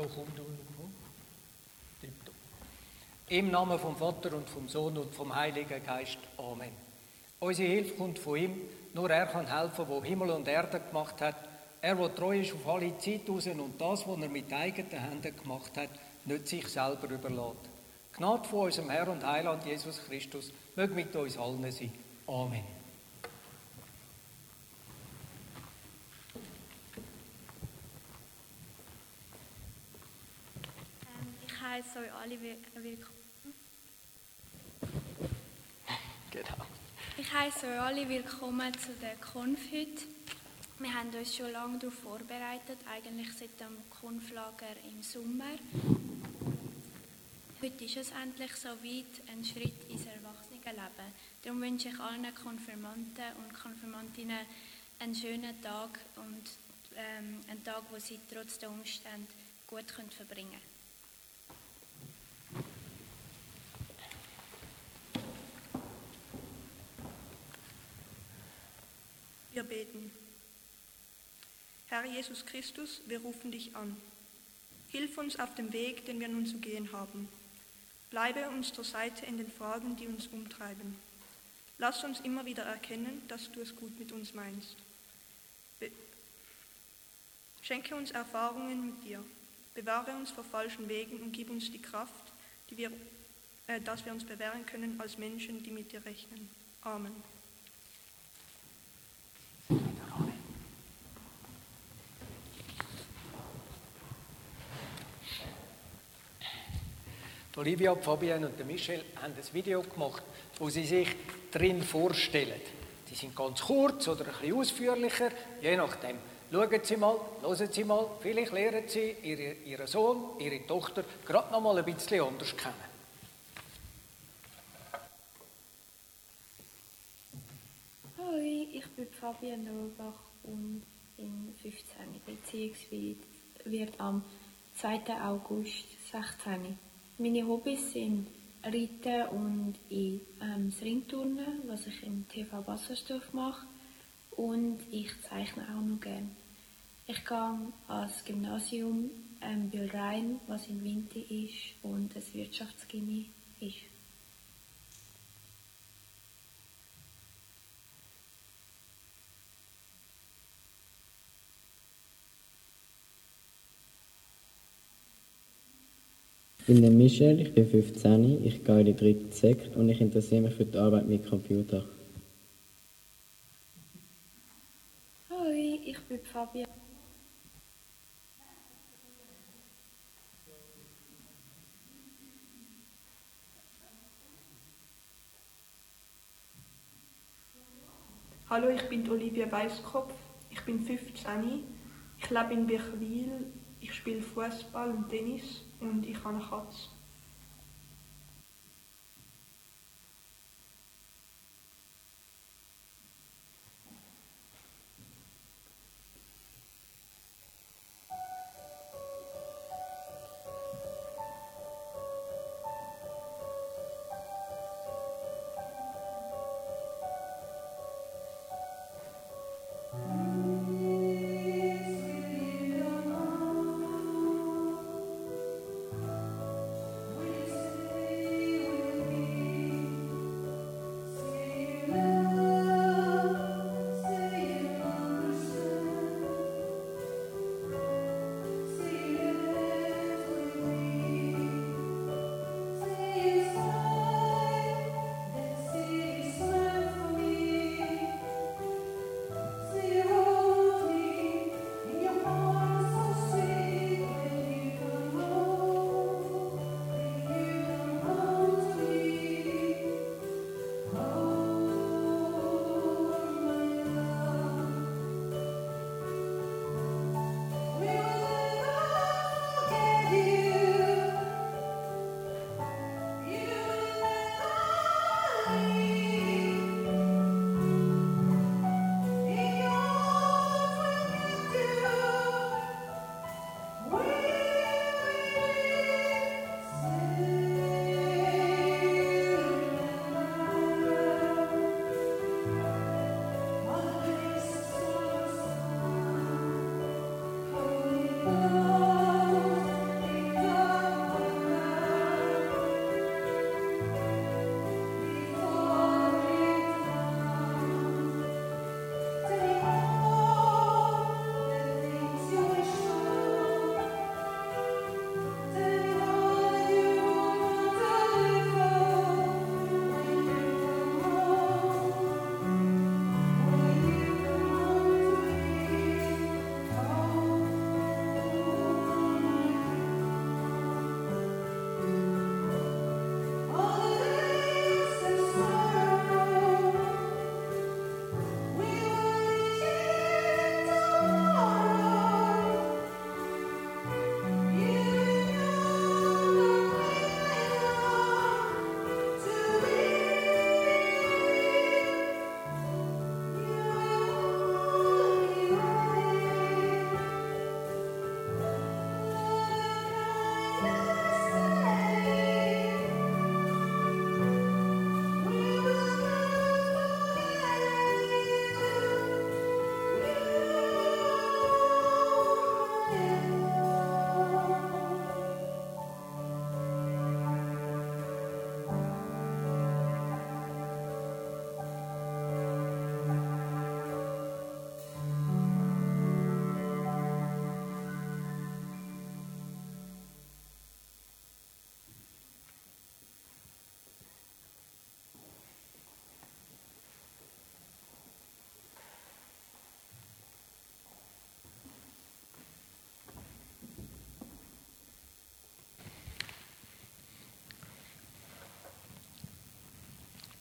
Ja, komm du, komm. Tipptopp. Im Namen vom Vater und vom Sohn und vom Heiligen Geist. Amen. Unsere Hilfe kommt von ihm. Nur er kann helfen, wo Himmel und Erde gemacht hat. Er, der treu ist auf alle Zeit und das, was er mit eigenen Händen gemacht hat, nicht sich selber überlässt. Gnade von unserem Herr und Heiland Jesus Christus möge mit uns allen sein. Amen. Ähm, ich heiße euch alle willkommen. Genau. Ich heiße euch alle willkommen zu der Konf heute. Wir haben uns schon lange darauf vorbereitet, eigentlich seit dem Konflager im Sommer. Heute ist es endlich so weit, ein Schritt ins Erwachsenenleben. Darum wünsche ich allen Konfirmanten und Konfirmantinnen einen schönen Tag und ähm, einen Tag, wo sie trotz der Umstände gut können verbringen können. Wir beten. Herr Jesus Christus, wir rufen dich an. Hilf uns auf dem Weg, den wir nun zu gehen haben. Bleibe uns zur Seite in den Fragen, die uns umtreiben. Lass uns immer wieder erkennen, dass du es gut mit uns meinst. Be Schenke uns Erfahrungen mit dir. Bewahre uns vor falschen Wegen und gib uns die Kraft, die wir, äh, dass wir uns bewähren können als Menschen, die mit dir rechnen. Amen. Olivia, Fabienne und Michel haben ein Video gemacht, wo sie sich drin vorstellen. Die sind ganz kurz oder ein bisschen ausführlicher, je nachdem. Schauen Sie mal, hören Sie mal, vielleicht lernen Sie ihre, Ihren Sohn, Ihre Tochter gerade noch mal ein bisschen anders kennen. Hallo, ich bin Fabian Rohrbach und bin 15, beziehungsweise wird am 2. August 16. Meine Hobbys sind Reiten und ich, ähm, das Ringturnen, was ich im TV Wassersdorf mache. Und ich zeichne auch noch gerne. Ich gehe ans Gymnasium ähm, Bülrein, was im Winter ist, und das Wirtschaftsgymnasium ist. Bin der Michel, ich bin 15, ich gehe in die dritte Sekt und ich interessiere mich für die Arbeit mit Computern. Hallo, ich bin Fabian. Hallo, ich bin Olivia Weißkopf, ich bin 15, ich lebe in Birchwil, ich spiele Fußball und Tennis und ich habe eine Katze.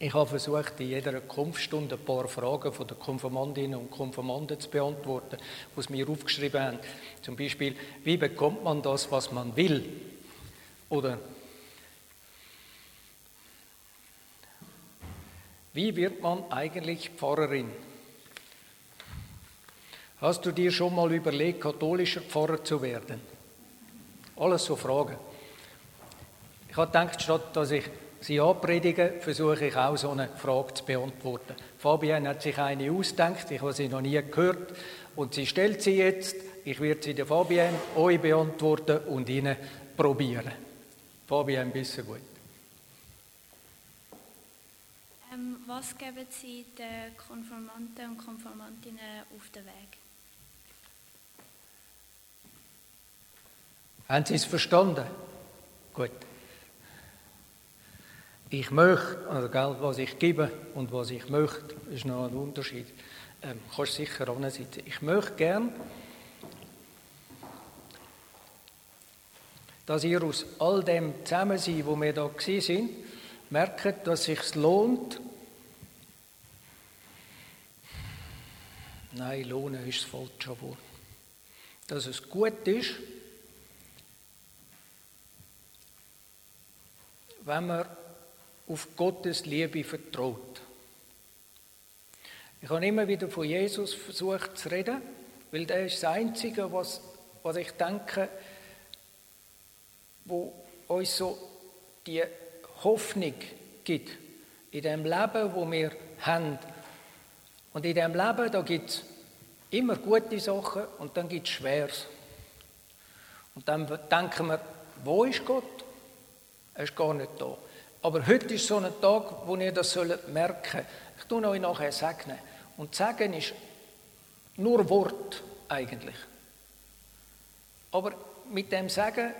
Ich habe versucht, in jeder Kunftstunde ein paar Fragen von den Konfirmandinnen und Konfirmanden zu beantworten, die sie mir aufgeschrieben haben. Zum Beispiel, wie bekommt man das, was man will? Oder wie wird man eigentlich Pfarrerin? Hast du dir schon mal überlegt, katholischer Pfarrer zu werden? Alles so Fragen. Ich habe gedacht, statt dass ich sie anpredige, versuche ich auch so eine Frage zu beantworten. Fabian hat sich eine ausgedacht, ich habe sie noch nie gehört und sie stellt sie jetzt. Ich werde sie der Fabian euch beantworten und Ihnen probieren. Fabian, bist du gut? Ähm, was geben Sie den Konformanten und Konformantinnen auf den Weg? Haben Sie es verstanden? Gut. Ich möchte, also gell, was ich gebe und was ich möchte, ist noch ein Unterschied. Ähm, kannst sicher sitzen. Ich möchte gern, dass ihr aus all dem Zusammensein, wo wir da sind, merkt, dass es lohnt. Nein, lohnen ist das falsche Wort. Dass es gut ist, wenn man auf Gottes Liebe vertraut. Ich habe immer wieder von Jesus versucht zu reden, weil der ist das Einzige, was, was ich denke, wo uns so die Hoffnung gibt in dem Leben, wo wir haben. Und in dem Leben, da gibt es immer gute Sachen und dann gibt es Schweres. Und dann denken wir, wo ist Gott? Er ist gar nicht da. Aber heute ist so ein Tag, wo ihr das merken sollt. Ich tue euch nachher segnen. Und sagen ist nur Wort eigentlich. Aber mit dem Sagen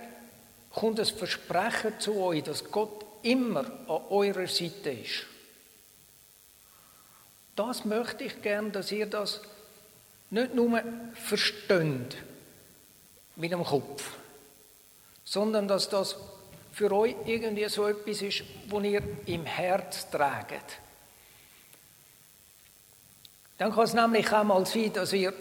kommt ein Versprechen zu euch, dass Gott immer an eurer Seite ist. Das möchte ich gern, dass ihr das nicht nur versteht mit dem Kopf, sondern dass das für euch irgendwie so etwas ist, wo ihr im Herz tragt. Dann kann es nämlich auch mal sein, dass ihr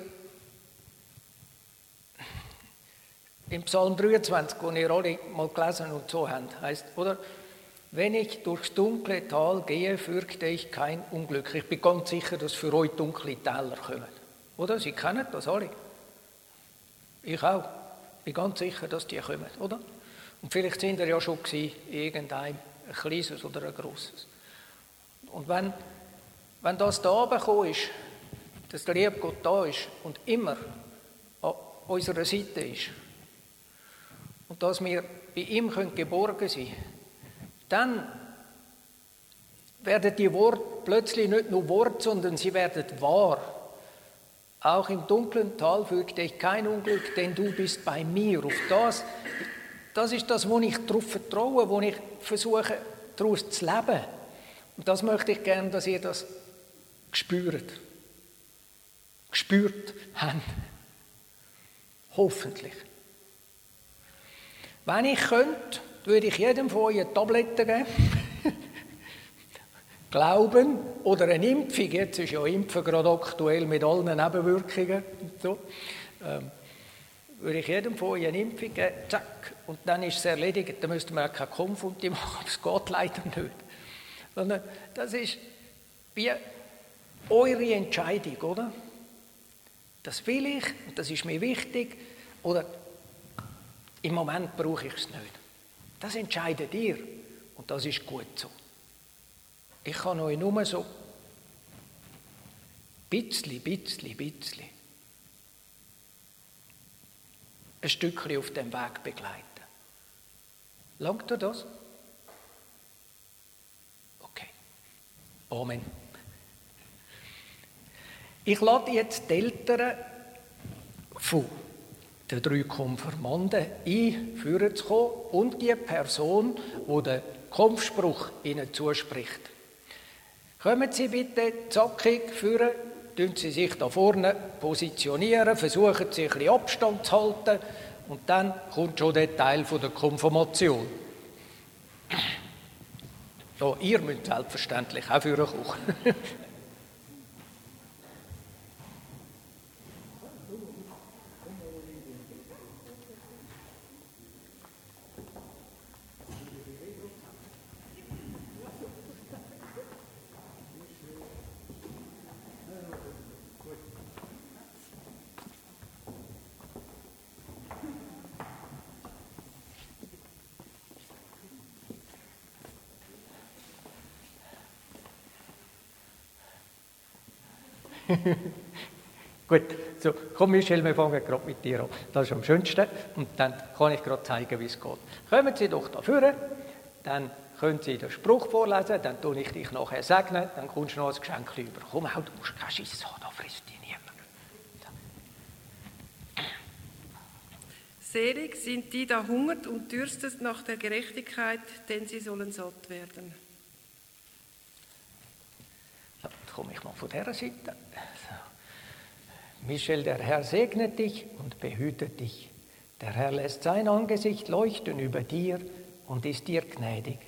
im Psalm 23, wo ihr alle mal gelesen und so habt, heißt, oder? Wenn ich durchs dunkle Tal gehe, fürchte ich kein Unglück. Ich bin ganz sicher, dass für euch dunkle Täler kommen. Oder? Sie kennen das alle. Ich auch. Ich bin ganz sicher, dass die kommen, oder? Und vielleicht sind ihr ja schon gewesen, irgendein ein kleines oder ein grosses. Und wenn, wenn das da gekommen ist, dass der liebe Gott da ist und immer an unserer Seite ist und dass wir bei ihm können geborgen sein können, dann werden die Worte plötzlich nicht nur Wort, sondern sie werden wahr. Auch im dunklen Tal fürchte ich kein Unglück, denn du bist bei mir. Auf das das ist das, wo ich darauf vertraue, wo ich versuche, daraus zu leben. Und das möchte ich gerne, dass ihr das spürt. Gespürt habt. Hoffentlich. Wenn ich könnte, würde ich jedem von euch eine Tablette geben. Glauben oder eine Impfung. Jetzt ist ja Impfen gerade aktuell mit allen Nebenwirkungen. Und so. Ähm, würde ich jedem von euch eine Impfung geben, zack, und dann ist es erledigt. Dann müsste man auch keine Konfunti machen, aber es geht leider nicht. Sondern das ist wie eure Entscheidung, oder? Das will ich und das ist mir wichtig, oder im Moment brauche ich es nicht. Das entscheidet ihr und das ist gut so. Ich kann euch nur so bisschen, bisschen, bisschen ein Stückchen auf dem Weg begleiten. Langt dir das? Okay. Amen. Ich lade jetzt die Eltern von den drei Konfirmanden ein, führen zu kommen und die Person, die den Kampfspruch ihnen zuspricht. Kommen Sie bitte zackig führen tun Sie sich da vorne positionieren, versuchen Sie ein Abstand zu halten und dann kommt schon der Teil von der Konfirmation. Ja, ihr müsst selbstverständlich auch für kommen. Gut, so, komm Michel, wir fangen gerade mit dir an. Das ist am schönsten und dann kann ich gerade zeigen, wie es geht. Kommen Sie doch da vorne, dann können Sie den Spruch vorlesen, dann tue ich dich nachher segnen, dann kommst du noch ein Geschenk über. Komm auch, du musst kein Schiss haben, da frisst dich niemand. Selig sind die, da hungert und dürstet nach der Gerechtigkeit, denn sie sollen satt werden. So, jetzt komme ich mal von dieser Seite. Michel, der Herr segnet dich und behütet dich. Der Herr lässt sein Angesicht leuchten über dir und ist dir gnädig.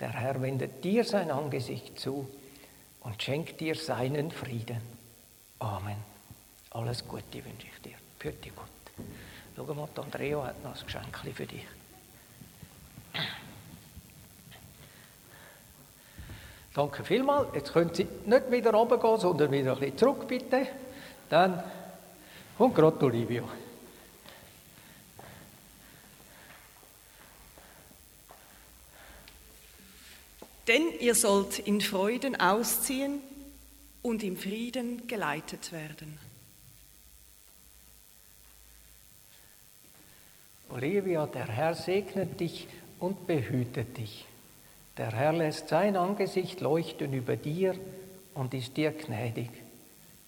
Der Herr wendet dir sein Angesicht zu und schenkt dir seinen Frieden. Amen. Alles Gute wünsche ich dir. Für dich Gott. Schau mal, Andrea hat noch ein Geschenk für dich. Danke vielmals. Jetzt können Sie nicht wieder runtergehen, sondern wieder ein bisschen zurück, bitte. Dann kommt gerade Olivia. Denn ihr sollt in Freuden ausziehen und im Frieden geleitet werden. Olivia, der Herr segnet dich und behütet dich. Der Herr lässt sein Angesicht leuchten über dir und ist dir gnädig.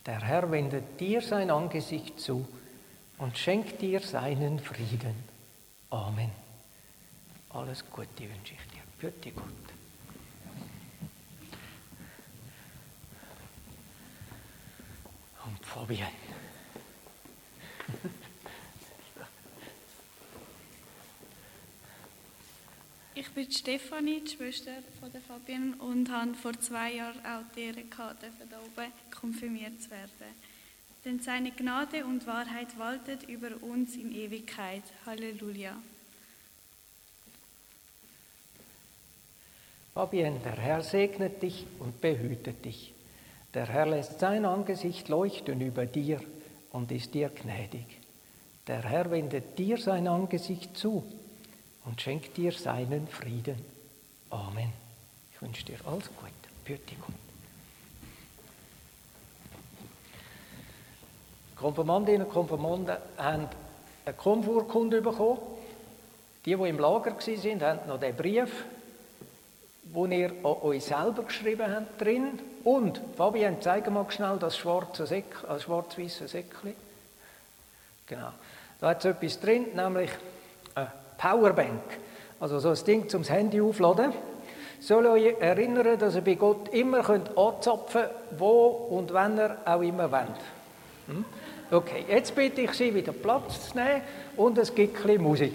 Der Herr wendet dir sein Angesicht zu und schenkt dir seinen Frieden. Amen. Alles Gute wünsche ich dir. Bitte Gott. Und Fabienne. Ich bin Stefanie, die Schwester der Fabienne und habe vor zwei Jahren auch die Ehre gehabt, da oben konfirmiert zu werden. Denn seine Gnade und Wahrheit waltet über uns in Ewigkeit. Halleluja. Fabienne, der Herr segnet dich und behütet dich. Der Herr lässt sein Angesicht leuchten über dir und ist dir gnädig. Der Herr wendet dir sein Angesicht zu und schenkt dir seinen Frieden. Amen. Wünsche dir alles Gute. Bitte Gott. Konfirmandinnen und Konfirmanden haben eine Konfurkunde bekommen. Die, die im Lager waren, haben noch den Brief, den ihr an euch selber geschrieben habt, drin. Und, Fabian, zeig mal schnell das schwarze das schwarz-weiße Säckchen. Genau. Da hat es etwas drin, nämlich eine Powerbank. Also so ein Ding zum Handy aufladen. Soll euch erinnern, dass ihr bei Gott immer könnt anzapfen wo und wenn ihr auch immer wollt. Hm? Okay, jetzt bitte ich Sie, wieder Platz zu nehmen und es gibt ein bisschen Musik.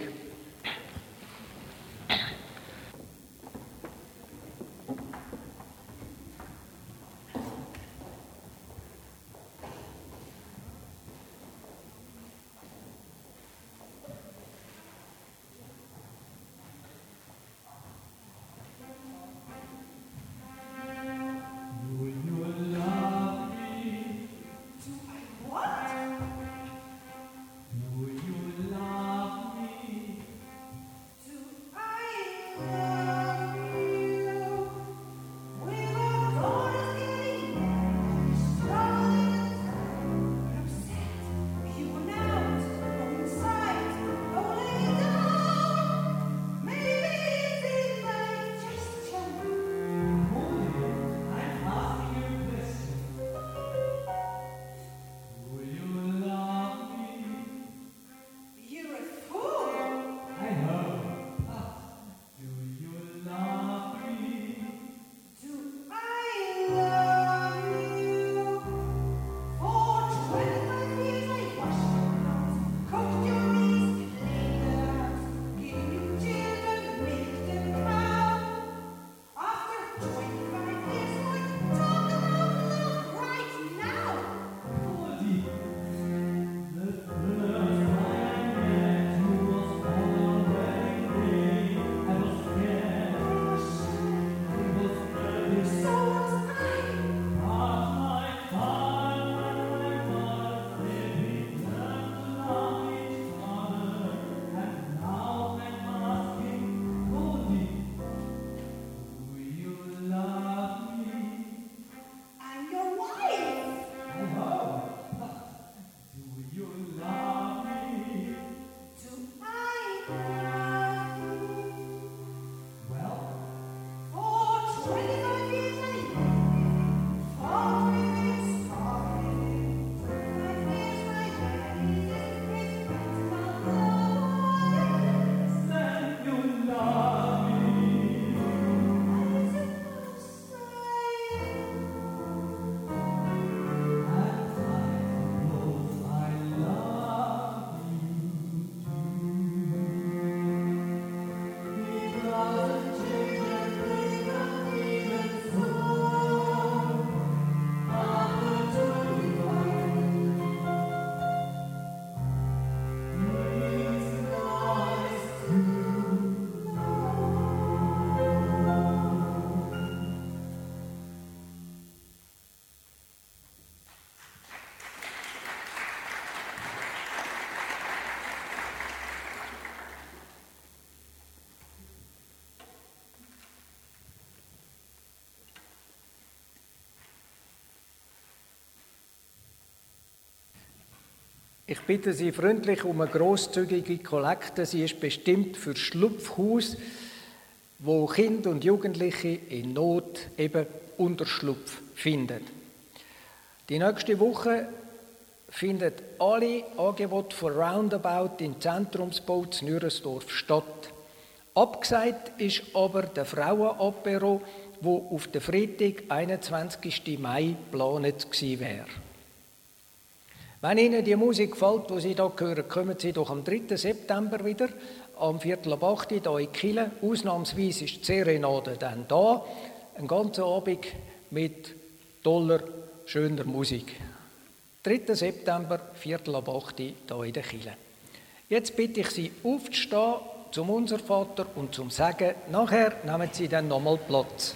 Ich bitte Sie freundlich um eine großzügige Kollekte. Sie ist bestimmt für Schlupfhaus, wo Kinder und Jugendliche in Not eben Unterschlupf finden. Die nächste Woche findet alle Angebote für Roundabout im Zentrumsbau zu Nürensdorf statt. Abgesagt ist aber der Frauenapero, wo auf den Freitag, 21. Mai, geplant gewesen wäre. Wenn Ihnen die Musik gefällt, die Sie hier hören, kommen Sie doch am 3. September wieder, am Viertel ab 8 Uhr hier in Kiel. Ausnahmsweise ist die Serenade dann da, einen ganzen Abend mit toller, schöner Musik. 3. September, Viertel ab 8 Uhr hier in der Kiel. Jetzt bitte ich Sie aufzustehen zum Unser Vater und zum Sagen. Nachher nehmen Sie dann nochmal Platz.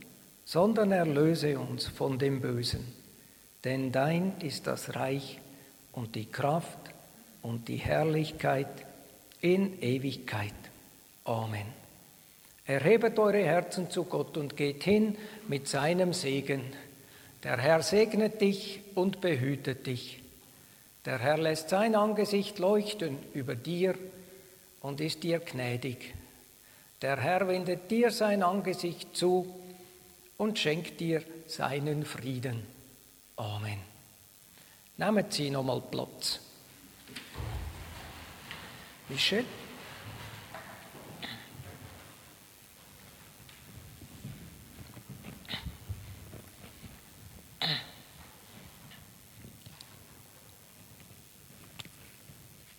sondern erlöse uns von dem Bösen. Denn dein ist das Reich und die Kraft und die Herrlichkeit in Ewigkeit. Amen. Erhebet eure Herzen zu Gott und geht hin mit seinem Segen. Der Herr segnet dich und behütet dich. Der Herr lässt sein Angesicht leuchten über dir und ist dir gnädig. Der Herr wendet dir sein Angesicht zu und schenkt dir seinen Frieden. Amen. Nehmen Sie nochmal Platz. Michel?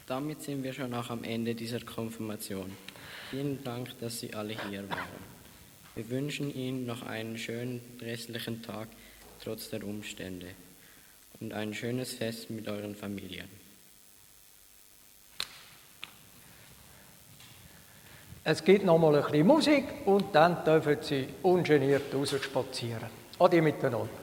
Damit sind wir schon auch am Ende dieser Konfirmation. Vielen Dank, dass Sie alle hier waren. Wir wünschen Ihnen noch einen schönen restlichen Tag trotz der Umstände und ein schönes Fest mit euren Familien. Es gibt noch mal ein bisschen Musik und dann dürfen Sie ungeniert rausspazieren. Adi miteinander.